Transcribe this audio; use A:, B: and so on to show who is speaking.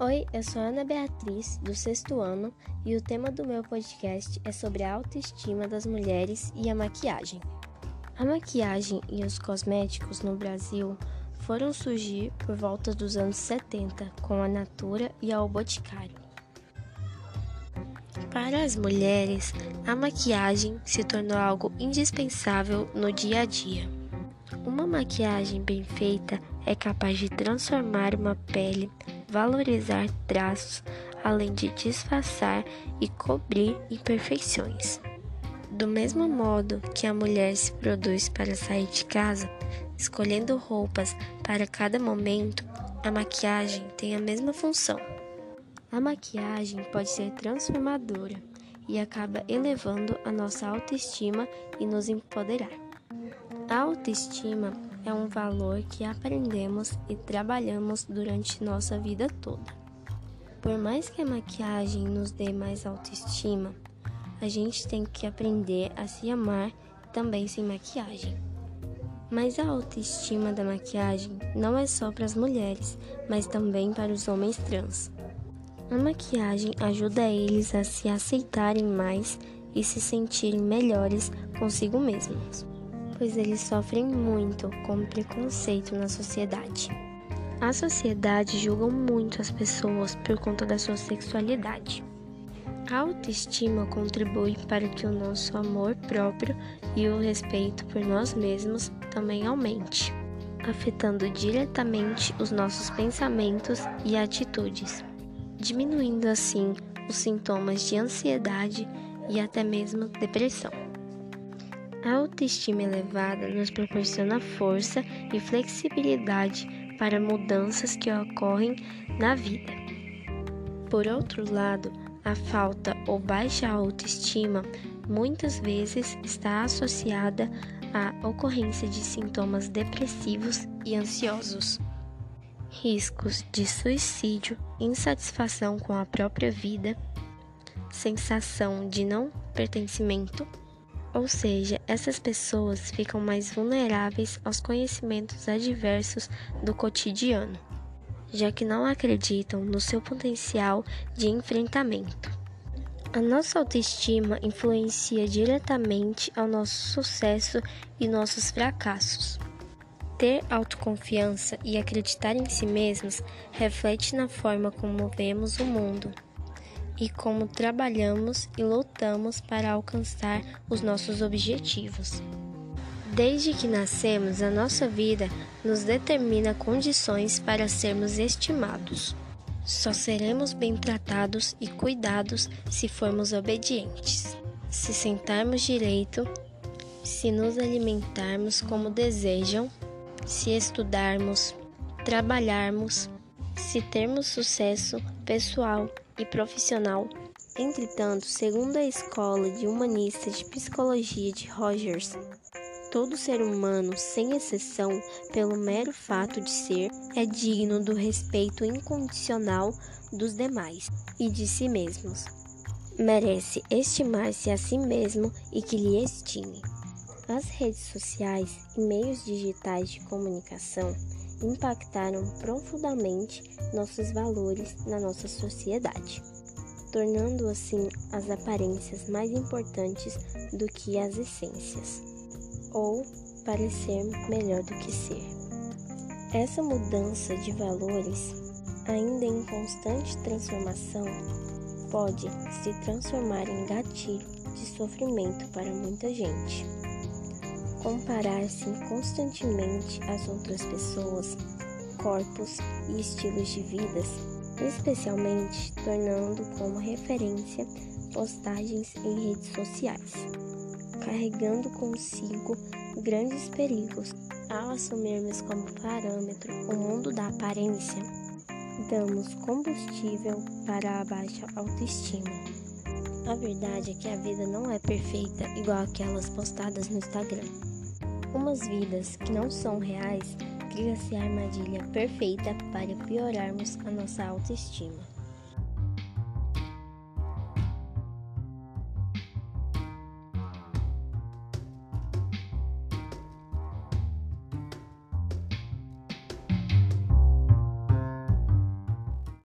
A: Oi, eu sou Ana Beatriz, do sexto ano, e o tema do meu podcast é sobre a autoestima das mulheres e a maquiagem. A maquiagem e os cosméticos no Brasil foram surgir por volta dos anos 70 com a Natura e a O Boticário. Para as mulheres, a maquiagem se tornou algo indispensável no dia a dia. Uma maquiagem bem feita é capaz de transformar uma pele valorizar traços, além de disfarçar e cobrir imperfeições. Do mesmo modo que a mulher se produz para sair de casa, escolhendo roupas para cada momento, a maquiagem tem a mesma função. A maquiagem pode ser transformadora e acaba elevando a nossa autoestima e nos empoderar. A autoestima é um valor que aprendemos e trabalhamos durante nossa vida toda. Por mais que a maquiagem nos dê mais autoestima, a gente tem que aprender a se amar também sem maquiagem. Mas a autoestima da maquiagem não é só para as mulheres, mas também para os homens trans. A maquiagem ajuda eles a se aceitarem mais e se sentirem melhores consigo mesmos pois eles sofrem muito com preconceito na sociedade. A sociedade julga muito as pessoas por conta da sua sexualidade. A autoestima contribui para que o nosso amor próprio e o respeito por nós mesmos também aumente, afetando diretamente os nossos pensamentos e atitudes, diminuindo assim os sintomas de ansiedade e até mesmo depressão. A autoestima elevada nos proporciona força e flexibilidade para mudanças que ocorrem na vida. Por outro lado, a falta ou baixa autoestima muitas vezes está associada à ocorrência de sintomas depressivos e ansiosos, riscos de suicídio, insatisfação com a própria vida, sensação de não pertencimento ou seja, essas pessoas ficam mais vulneráveis aos conhecimentos adversos do cotidiano, já que não acreditam no seu potencial de enfrentamento. A nossa autoestima influencia diretamente ao nosso sucesso e nossos fracassos. Ter autoconfiança e acreditar em si mesmos reflete na forma como vemos o mundo e como trabalhamos e lutamos para alcançar os nossos objetivos. Desde que nascemos, a nossa vida nos determina condições para sermos estimados. Só seremos bem tratados e cuidados se formos obedientes, se sentarmos direito, se nos alimentarmos como desejam, se estudarmos, trabalharmos, se termos sucesso pessoal e profissional. Entretanto, segundo a Escola de Humanistas de Psicologia de Rogers, todo ser humano, sem exceção, pelo mero fato de ser, é digno do respeito incondicional dos demais e de si mesmos. Merece estimar-se a si mesmo e que lhe estime. As redes sociais e meios digitais de comunicação impactaram profundamente nossos valores na nossa sociedade, tornando assim as aparências mais importantes do que as essências, ou parecer melhor do que ser. Essa mudança de valores, ainda em constante transformação, pode se transformar em gatilho de sofrimento para muita gente comparar-se constantemente às outras pessoas, corpos e estilos de vidas, especialmente tornando como referência postagens em redes sociais, carregando consigo grandes perigos ao assumirmos como parâmetro o mundo da aparência. Damos combustível para a baixa autoestima. A verdade é que a vida não é perfeita igual aquelas postadas no Instagram. Umas vidas que não são reais cria-se a armadilha perfeita para piorarmos a nossa autoestima.